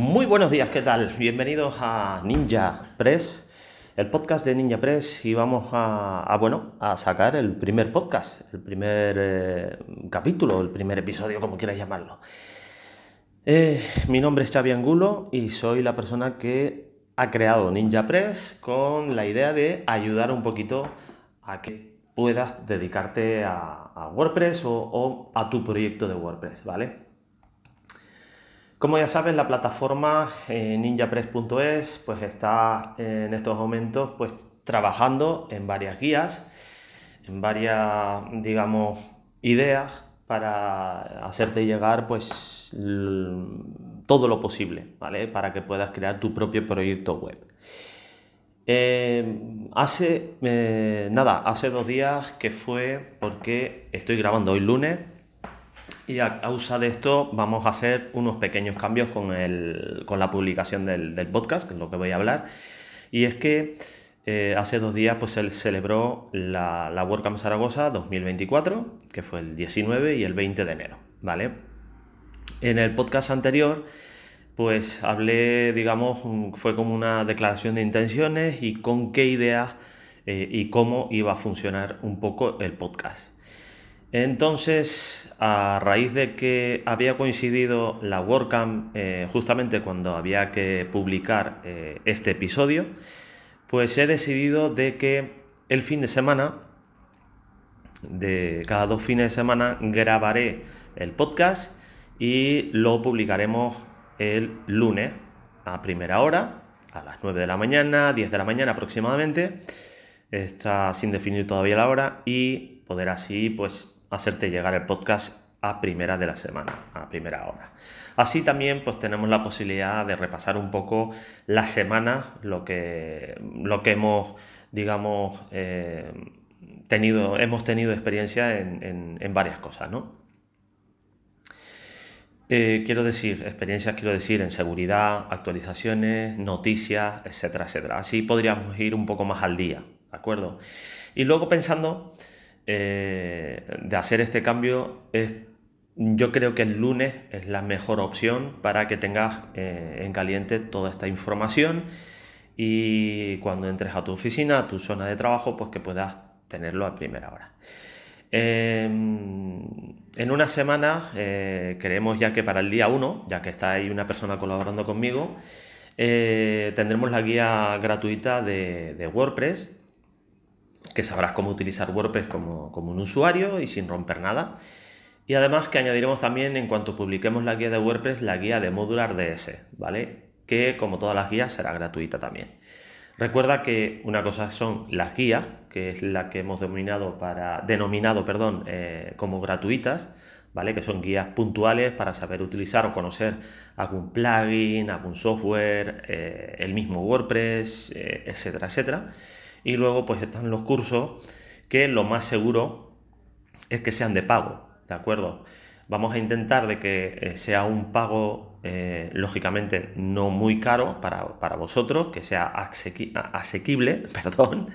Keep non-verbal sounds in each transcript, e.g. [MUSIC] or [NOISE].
Muy buenos días, ¿qué tal? Bienvenidos a Ninja Press, el podcast de Ninja Press y vamos a, bueno, a sacar el primer podcast, el primer eh, capítulo, el primer episodio, como quieras llamarlo. Eh, mi nombre es Xavi Angulo y soy la persona que ha creado Ninja Press con la idea de ayudar un poquito a que puedas dedicarte a, WordPress o a tu proyecto de WordPress, ¿vale? Como ya sabes, la plataforma eh, ninjapress.es pues está en estos momentos pues trabajando en varias guías, en varias, digamos, ideas para hacerte llegar pues todo lo posible, ¿vale? Para que puedas crear tu propio proyecto web. Eh, hace, eh, nada, hace dos días que fue porque estoy grabando hoy lunes, y a causa de esto vamos a hacer unos pequeños cambios con, la publicación del, podcast, que es lo que voy a hablar. Y es que eh, hace dos días pues, se celebró la, la WordCamp Zaragoza 2024, que fue el 19 y el 20 de enero, ¿vale? En el podcast anterior pues hablé, digamos, fue como una declaración de intenciones y con qué ideas eh, y cómo iba a funcionar un poco el podcast. Entonces, a raíz de que había coincidido la WordCamp eh, justamente cuando había que publicar eh, este episodio, pues he decidido de que el fin de semana, de cada dos fines de semana, grabaré el podcast y lo publicaremos el lunes a primera hora, a las 9 de la mañana, 10 de la mañana aproximadamente. Está sin definir todavía la hora y poder así pues hacerte llegar el podcast a primera de la semana, a primera hora. Así también pues tenemos la posibilidad de repasar un poco la semana, lo que, lo que hemos, digamos, eh, tenido, hemos tenido experiencia en, varias cosas, ¿no? Eh, quiero decir, experiencias quiero decir en seguridad, actualizaciones, noticias, etcétera, etcétera. Así podríamos ir un poco más al día, ¿de acuerdo? Y luego pensando eh, de hacer este cambio es, yo creo que el lunes es la mejor opción para que tengas eh, en caliente toda esta información y cuando entres a tu oficina, a tu zona de trabajo, pues que puedas tenerlo a primera hora. Em, en una semana, eh, creemos ya que para el día 1, ya que está ahí una persona colaborando conmigo, tendremos la guía gratuita de WordPress que sabrás cómo utilizar WordPress como, un usuario y sin romper nada. Y además que añadiremos también en cuanto publiquemos la guía de WordPress la guía de Modular DS, ¿vale? Que como todas las guías será gratuita también. Recuerda que una cosa son las guías, que es la que hemos denominado, para, denominado perdón, eh, como gratuitas, ¿vale? Que son guías puntuales para saber utilizar o conocer algún plugin, algún software, eh, el mismo WordPress, eh, etcétera, etcétera. Y luego pues están los cursos que lo más seguro es que sean de pago, ¿de acuerdo? Vamos a intentar de que eh, sea un pago, eh, lógicamente, no muy caro para, vosotros, que sea asequible, [LAUGHS] perdón,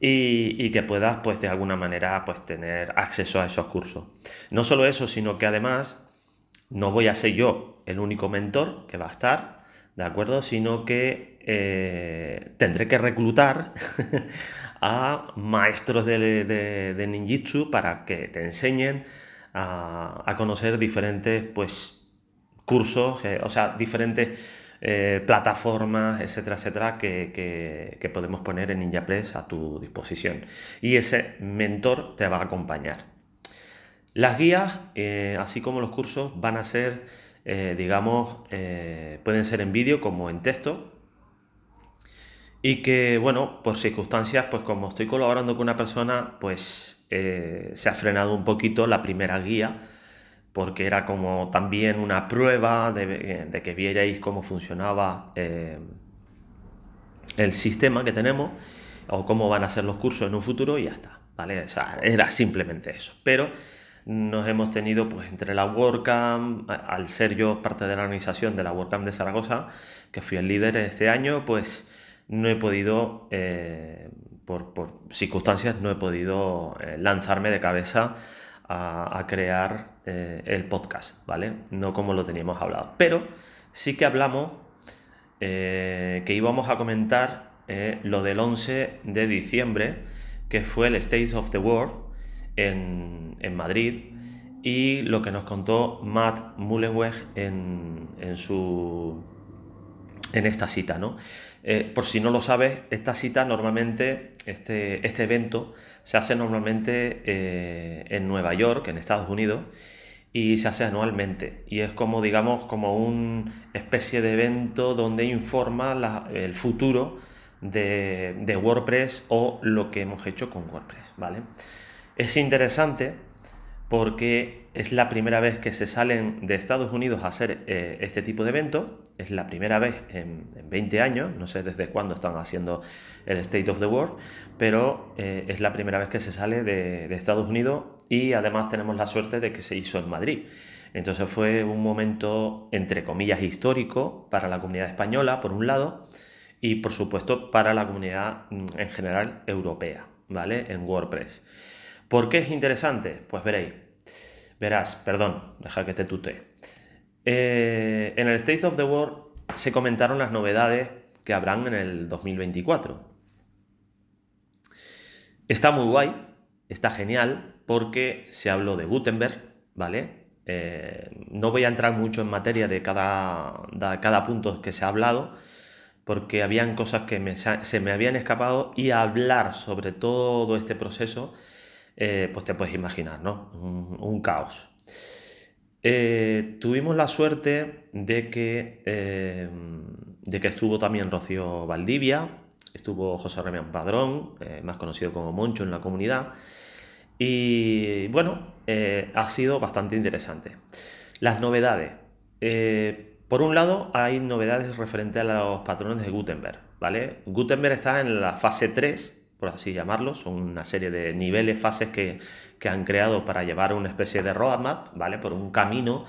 y, que puedas, pues, de alguna manera, pues, tener acceso a esos cursos. No solo eso, sino que además no voy a ser yo el único mentor que va a estar, ¿de acuerdo? Sino que eh, tendré que reclutar [LAUGHS] a maestros de, ninjitsu para que te enseñen a, conocer diferentes pues, cursos, eh, o sea, diferentes eh, plataformas, etcétera, etcétera, que, podemos poner en NinjaPress a tu disposición. Y ese mentor te va a acompañar. Las guías, así como los cursos, van a ser, digamos, pueden ser en vídeo como en texto, y que, bueno, por circunstancias, pues como estoy colaborando con una persona, pues eh, se ha frenado un poquito la primera guía, porque era como también una prueba de, que vierais cómo funcionaba eh, el sistema que tenemos o cómo van a ser los cursos en un futuro y ya está, ¿vale? Era simplemente eso. Pero nos hemos tenido, pues entre la WordCamp, al ser yo parte de la organización de la WordCamp de Zaragoza, que fui el líder este año, pues no he podido, eh, por, circunstancias, no he podido eh, lanzarme de cabeza a, crear eh, el podcast, ¿vale? No como lo teníamos hablado. Pero sí que hablamos que íbamos a comentar lo del 11 de diciembre, que fue el State of the World en, Madrid, y lo que nos contó Matt Mullenweg en, en, su, en esta cita, ¿no? Eh, por si no lo sabes, esta cita normalmente, este, este evento, se hace normalmente eh, en Nueva York, en Estados Unidos, y se hace anualmente. Y es como, digamos, como una especie de evento donde informa el futuro de, de, WordPress o lo que hemos hecho con WordPress, ¿vale? Es interesante porque es la primera vez que se salen de Estados Unidos a hacer eh, este tipo de evento, es la primera vez en, 20 años, no sé desde cuándo están haciendo el State of the World, pero eh, es la primera vez que se sale de, Estados Unidos y además tenemos la suerte de que se hizo en Madrid. Entonces fue un momento, entre comillas, histórico para la comunidad española, por un lado, y por supuesto para la comunidad mm, en general europea, ¿vale? En WordPress. ¿Por qué es interesante? Pues veréis. Verás, perdón, deja que te tute. Eh, en el State of the World se comentaron las novedades que habrán en el 2024. Está muy guay, está genial, porque se habló de Gutenberg, ¿vale? Eh, no voy a entrar mucho en materia de cada, de cada punto que se ha hablado, porque habían cosas que se me habían escapado y hablar sobre todo este proceso eh, pues te puedes imaginar, ¿no? Un, caos. Eh, tuvimos la suerte de que, eh, de que estuvo también Rocío Valdivia, estuvo José Remián Padrón, más conocido como Moncho en la comunidad, y bueno, ha sido bastante interesante. Las novedades. por un lado, hay novedades referente a los patrones de Gutenberg, ¿vale? Gutenberg está en la fase 3, por así llamarlo, son una serie de niveles, fases que, han creado para llevar una especie de roadmap, ¿vale? Por un camino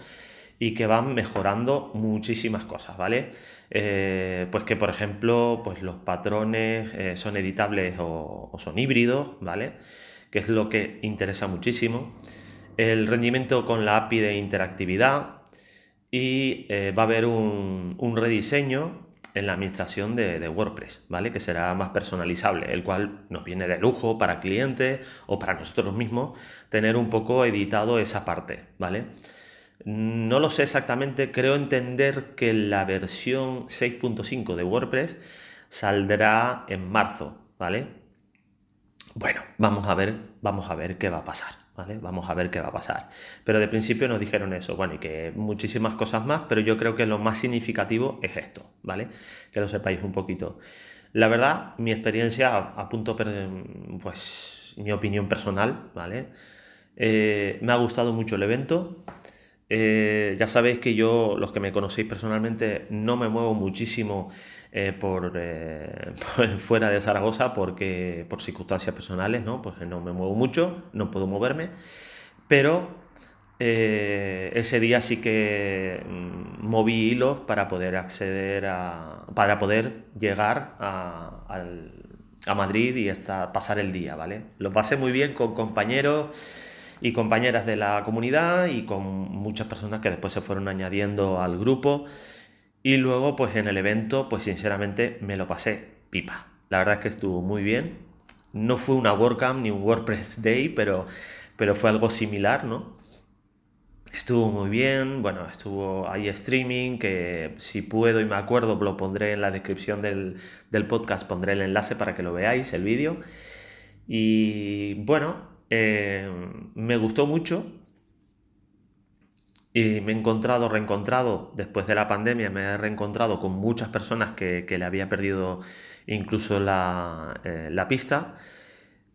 y que van mejorando muchísimas cosas, ¿vale? Eh, pues que, por ejemplo, pues los patrones eh, son editables o, son híbridos, ¿vale? Que es lo que interesa muchísimo. El rendimiento con la API de interactividad y eh, va a haber un, un rediseño en la administración de, WordPress, ¿vale? Que será más personalizable, el cual nos viene de lujo para clientes o para nosotros mismos tener un poco editado esa parte, ¿vale? No lo sé exactamente, creo entender que la versión 6.5 de WordPress saldrá en marzo, ¿vale? Bueno, vamos a ver, vamos a ver qué va a pasar. Vamos a ver qué va a pasar. Pero de principio nos dijeron eso, bueno, y que muchísimas cosas más, pero yo creo que lo más significativo es esto, ¿vale? Que lo sepáis un poquito. La verdad, mi experiencia, a punto, pues, mi opinión personal, ¿vale? Eh, me ha gustado mucho el evento. Eh, ya sabéis que yo, los que me conocéis personalmente, no me muevo muchísimo eh, por, eh, [LAUGHS] fuera de Zaragoza porque por circunstancias personales, ¿no? Pues no me muevo mucho, no puedo moverme, pero ese día sí que mm, moví hilos para poder acceder a, para poder llegar a, a Madrid y estar, pasar el día, ¿vale? Lo pasé muy bien con compañeros y compañeras de la comunidad y con muchas personas que después se fueron añadiendo al grupo. Y luego, pues en el evento, pues sinceramente me lo pasé pipa. La verdad es que estuvo muy bien. No fue una WordCamp ni un WordPress Day, pero, pero fue algo similar, ¿no? Estuvo muy bien, bueno, estuvo ahí streaming, que si puedo y me acuerdo lo pondré en la descripción del, podcast, pondré el enlace para que lo veáis, el vídeo. Y bueno, eh, me gustó mucho, y me he encontrado, reencontrado, después de la pandemia, me he reencontrado con muchas personas que, le había perdido incluso eh, la, pista,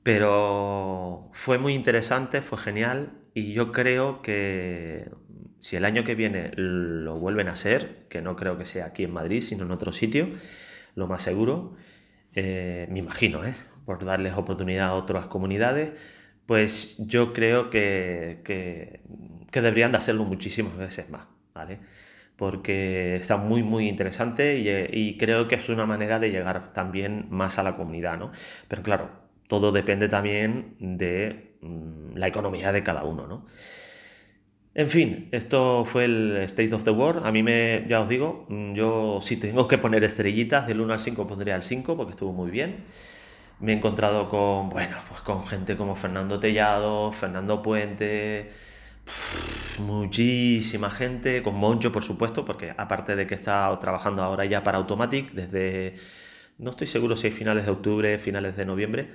pero fue muy interesante, fue genial y yo creo que si el año que viene lo vuelven a hacer, que no creo que sea aquí en Madrid, sino en otro sitio, lo más seguro, eh, me imagino, por darles oportunidad a otras comunidades, pues yo creo que, que, deberían de hacerlo muchísimas veces más, ¿vale? Porque está muy, muy interesante y, creo que es una manera de llegar también más a la comunidad, ¿no? Pero claro, todo depende también de mm, la economía de cada uno, ¿no? En fin, esto fue el State of the World. A mí me, ya os digo, mm, yo si tengo que poner estrellitas del 1 al 5 pondría el 5 porque estuvo muy bien. Me he encontrado con, bueno, pues con gente como Fernando Tellado, Fernando Puente, muchísima gente, con Moncho por supuesto, porque aparte de que está trabajando ahora ya para Automatic desde, no estoy seguro si hay finales de octubre, finales de noviembre,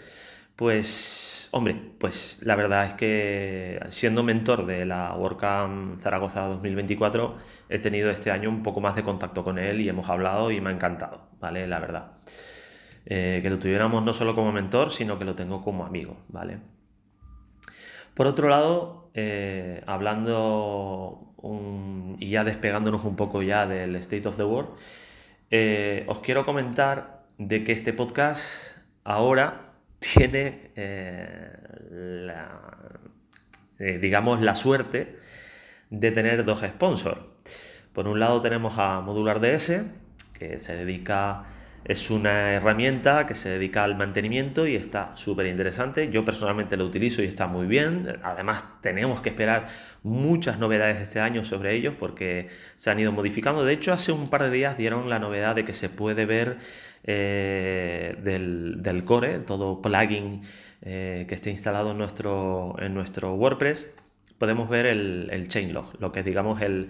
pues, hombre, pues la verdad es que siendo mentor de la WordCamp Zaragoza 2024, he tenido este año un poco más de contacto con él y hemos hablado y me ha encantado, ¿vale? La verdad. Eh, que lo tuviéramos no solo como mentor, sino que lo tengo como amigo, ¿vale? Por otro lado, eh, hablando y ya despegándonos un poco ya del State of the World, eh, os quiero comentar de que este podcast ahora [LAUGHS] tiene la, digamos, la suerte de tener dos sponsors. Por un lado tenemos a Modular DS, que se dedica, es una herramienta que se dedica al mantenimiento y está súper interesante. Yo personalmente lo utilizo y está muy bien. Además tenemos que esperar muchas novedades este año sobre ellos porque se han ido modificando. De hecho, hace un par de días dieron la novedad de que se puede ver eh, del, core, todo plugin eh, que esté instalado en nuestro, en nuestro WordPress, podemos ver el, el lo que es digamos el,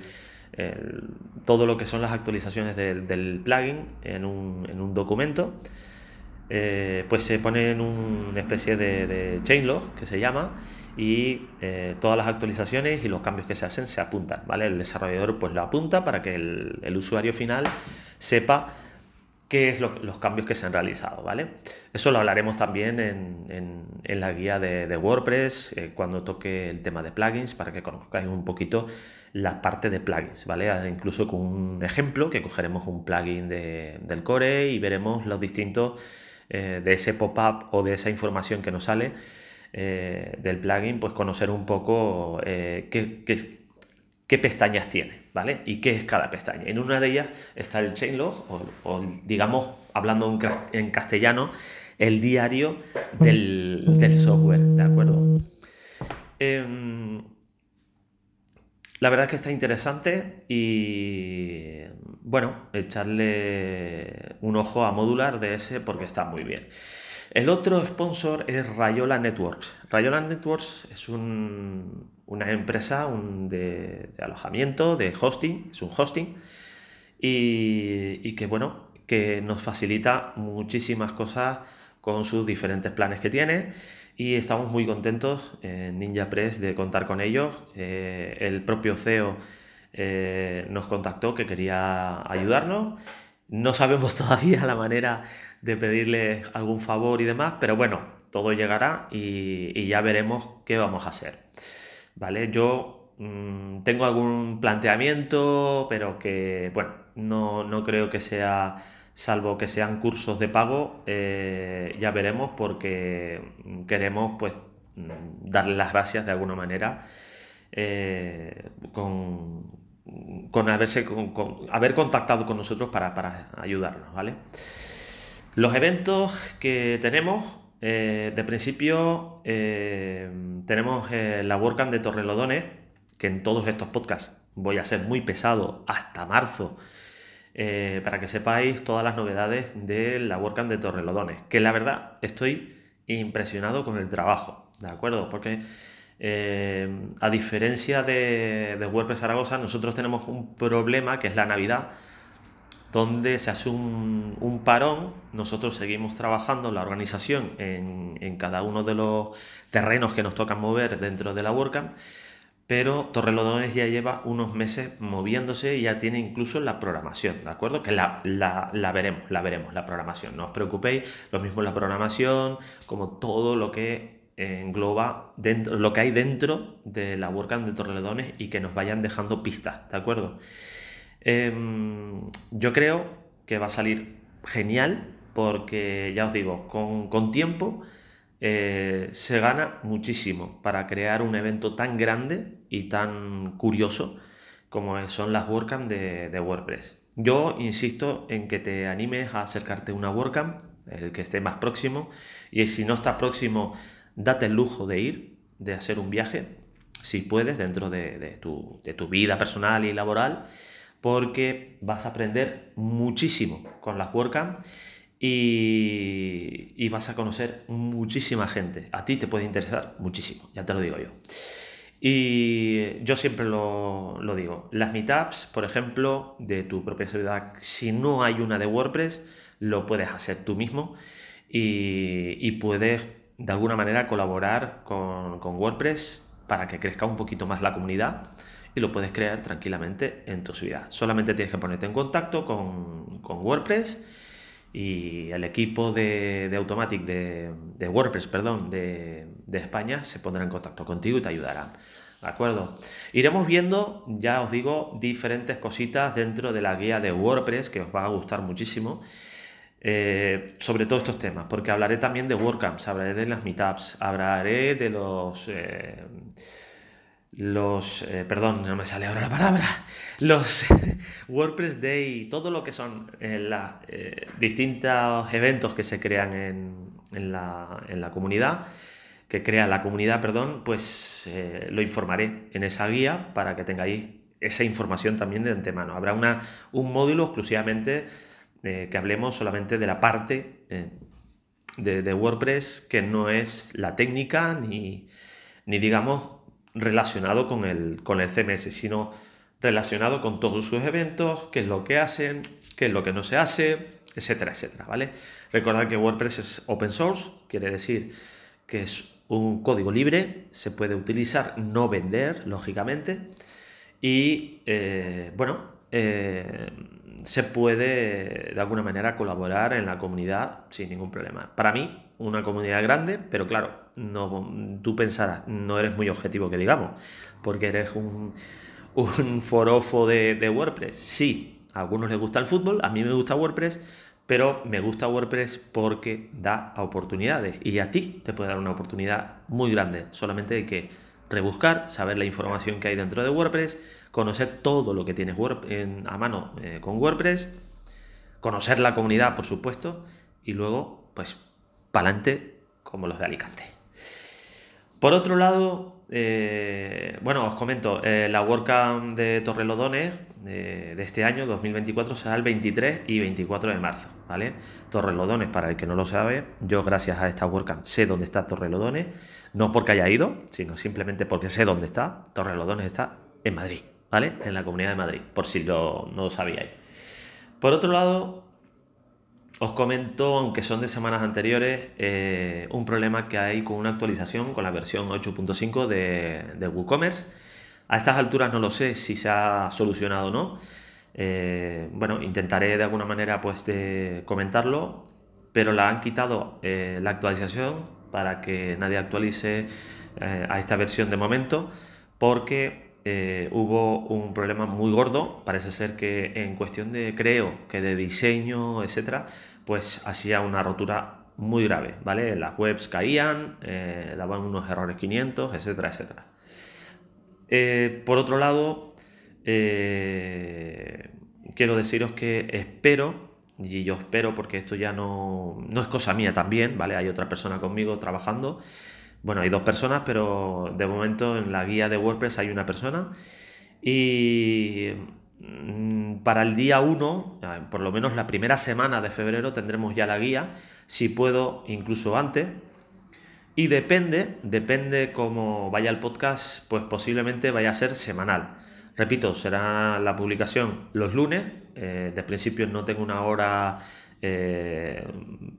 todo lo que son las actualizaciones del, plugin en un, documento. Eh, pues se pone en una especie de, de chainlog que se llama y todas las actualizaciones y los cambios que se hacen se apuntan, ¿vale? El desarrollador pues lo apunta para que el usuario final sepa qué es los cambios que se han realizado, ¿vale? Eso lo hablaremos también en, la guía de, WordPress eh, cuando toque el tema de plugins para que conozcáis un poquito la parte de plugins, ¿vale? Ah, incluso con un ejemplo que cogeremos un plugin del core y veremos los distintos eh, de ese pop-up o de esa información que nos sale eh, del plugin, pues conocer un poco qué, qué qué pestañas tiene, ¿vale? Y qué es cada pestaña. En una de ellas está el chainlog, o, o digamos, hablando en castellano, el diario del, software, ¿de acuerdo? Em, la verdad es que está interesante y bueno, echarle un ojo a Modular DS porque está muy bien. El otro sponsor es Rayola Networks. Rayola Networks es una empresa de, alojamiento, de hosting, es un hosting, y, que bueno, que nos facilita muchísimas cosas con sus diferentes planes que tiene y estamos muy contentos en Ninja Press de contar con ellos. Eh, el propio CEO eh, nos contactó que quería ayudarnos. No sabemos [LAUGHS] todavía la manera de pedirle algún favor y demás, pero bueno, todo llegará y, ya veremos qué vamos a hacer. ¿Vale? Yo mm, tengo algún planteamiento, pero que, bueno, no, creo que sea, salvo que sean cursos de pago, eh, ya veremos porque queremos, pues, mm, darle las gracias de alguna manera eh, con, con, haberse, haber contactado con nosotros para, para ayudarnos, ¿vale? Los eventos que tenemos, eh, de principio, eh, tenemos eh, la WordCamp de Torrelodones, que en todos estos podcasts voy a ser muy pesado hasta marzo, para que sepáis todas las novedades de la WordCamp de Torrelodones, que la verdad estoy impresionado con el trabajo, ¿de acuerdo? Porque a diferencia de, de WordPress Zaragoza, nosotros tenemos un problema que es la Navidad, donde se hace un, parón, nosotros seguimos trabajando la organización en, cada uno de los terrenos que nos tocan mover dentro de la WordCamp, pero Torrelodones ya lleva unos meses moviéndose y ya tiene incluso la programación, ¿de acuerdo? Que la, veremos, la veremos, la programación, no os preocupéis, lo mismo la programación, como todo lo que engloba dentro, lo que hay dentro de la WordCamp de Torrelodones y que nos vayan dejando pistas, ¿de acuerdo? Em, yo creo que va a salir genial porque, ya os digo, con, tiempo eh, se gana muchísimo para crear un evento tan grande y tan curioso como son las WordCamp de, de WordPress. Yo insisto en que te animes a acercarte a una WordCamp, el que esté más próximo, y si no estás próximo, date el lujo de ir, de hacer un viaje, si puedes, dentro de, tu, vida personal y laboral, porque vas a aprender muchísimo con las WordCamp y, y, vas a conocer muchísima gente. A ti te puede interesar muchísimo, ya te lo digo yo. Y yo siempre lo, digo, las meetups, por ejemplo, de tu propia ciudad, si no hay una de WordPress, lo puedes hacer tú mismo y, puedes de alguna manera colaborar con, WordPress para que crezca un poquito más la comunidad y lo puedes crear tranquilamente en tu ciudad. Solamente tienes que ponerte en contacto con, WordPress y el equipo de, Automatic, de, WordPress, perdón, de, de España se pondrá en contacto contigo y te ayudarán. ¿De acuerdo? Iremos viendo, ya os digo, diferentes cositas dentro de la guía de WordPress que os va a gustar muchísimo. Eh, sobre todos estos temas, porque hablaré también de WordCamps, hablaré de las meetups, hablaré de los... Eh, los, eh, perdón, no me sale ahora la palabra, los [LAUGHS] WordPress Day, todo lo que son los distintos eventos que se crean en, la, en la comunidad que crea la comunidad, perdón, pues eh, lo informaré en esa guía para que tengáis esa información también de antemano. Habrá una, un módulo exclusivamente eh, que hablemos solamente de la parte eh, de, WordPress que no es la técnica ni, ni digamos relacionado con el, con el CMS, sino relacionado con todos sus eventos, qué es lo que hacen, qué es lo que no se hace, etcétera, etcétera, ¿vale? Recordad que WordPress es open source, quiere decir que es un código libre, se puede utilizar, no vender, lógicamente, y eh, bueno, eh, se puede de alguna manera colaborar en la comunidad sin ningún problema. Para mí, una comunidad grande, pero claro, no, tú pensarás, no eres muy objetivo que digamos, porque eres un, un forofo de, de WordPress. Sí, a algunos les gusta el fútbol, a mí me gusta WordPress, pero me gusta WordPress porque da oportunidades y a ti te puede dar una oportunidad muy grande. Solamente hay que rebuscar, saber la información que hay dentro de WordPress, conocer todo lo que tienes a mano eh, con WordPress, conocer la comunidad, por supuesto, y luego, pues, para adelante como los de Alicante. Por otro lado, eh, bueno, os comento, eh, la WordCamp de Torrelodones de, este año, 2024, será el 23 y 24 de marzo, ¿vale? Torrelodones, para el que no lo sabe, yo gracias a esta WordCamp sé dónde está Torrelodones, no porque haya ido, sino simplemente porque sé dónde está. Torrelodones está en Madrid, ¿vale? En la Comunidad de Madrid, por si no lo sabíais. Por otro lado, os comento, aunque son de semanas anteriores, eh, un problema que hay con una actualización con la versión 8.5 de, WooCommerce. A estas alturas no lo sé si se ha solucionado o no. Eh, bueno, intentaré de alguna manera pues de comentarlo, pero la han quitado eh, la actualización para que nadie actualice a esta versión de momento, porque hubo un problema muy gordo. Parece ser que en cuestión de creo que de diseño, etcétera, pues hacía una rotura muy grave, ¿vale? Las webs caían, eh, daban unos errores 500, etcétera, etcétera. Eh, por otro lado, eh, quiero deciros que espero, y yo espero porque esto ya no, no es cosa mía también, ¿vale? Hay otra persona conmigo trabajando. Bueno, hay dos personas, pero de momento en la guía de WordPress hay una persona. Y Mm, para el día 1, por lo menos la primera semana de febrero, tendremos ya la guía, si puedo, incluso antes. Y depende, depende cómo vaya el podcast, pues posiblemente vaya a ser semanal. Repito, será la publicación los lunes. Eh, de principio no tengo una hora eh,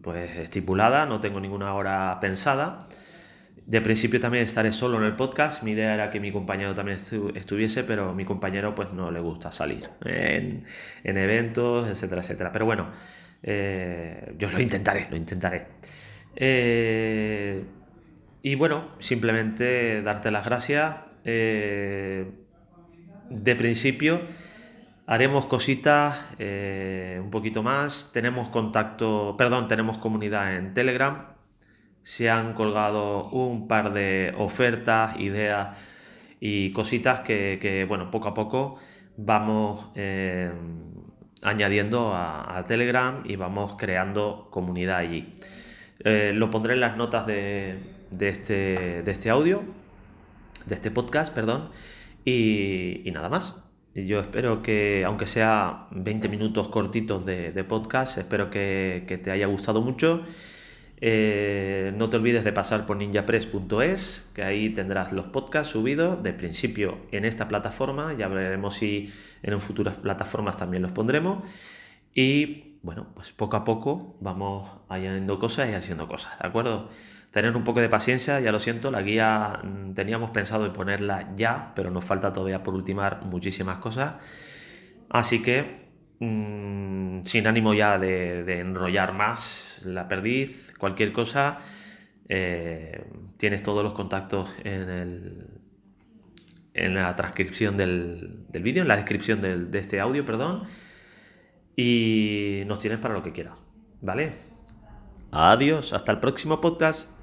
pues estipulada, no tengo ninguna hora pensada. De principio también estaré solo en el podcast. Mi idea era que mi compañero también estuviese, pero mi compañero pues no le gusta salir en, eventos, etcétera, etcétera. Pero bueno, eh, yo lo intentaré, lo intentaré. Eh, y bueno, simplemente darte las gracias. Eh, de principio haremos cositas un poquito más. Tenemos contacto, perdón, tenemos comunidad en Telegram se han colgado un par de ofertas, ideas y cositas que, bueno, poco a poco vamos eh, añadiendo a, Telegram y vamos creando comunidad allí. Eh, lo pondré en las notas de, este, de este audio. de este podcast, perdón, y, nada más. Y yo espero que, aunque sea 20 minutos cortitos de, podcast, espero que, que, te haya gustado mucho. Eh, no te olvides de pasar por ninjapress.es, que ahí tendrás los podcasts subidos de principio en esta plataforma. Ya veremos si en futuras plataformas también los pondremos. Y bueno, pues poco a poco vamos añadiendo cosas y haciendo cosas, ¿de acuerdo? Tener un poco de paciencia, ya lo siento, la guía mm, teníamos pensado en ponerla ya, pero nos falta todavía por ultimar muchísimas cosas. Así que, mm, sin ánimo ya de, enrollar más la perdiz, cualquier cosa, eh, tienes todos los contactos en, el, en la transcripción del, vídeo, en la descripción de este audio, perdón, y nos tienes para lo que quieras, ¿vale? Adiós, hasta el próximo podcast.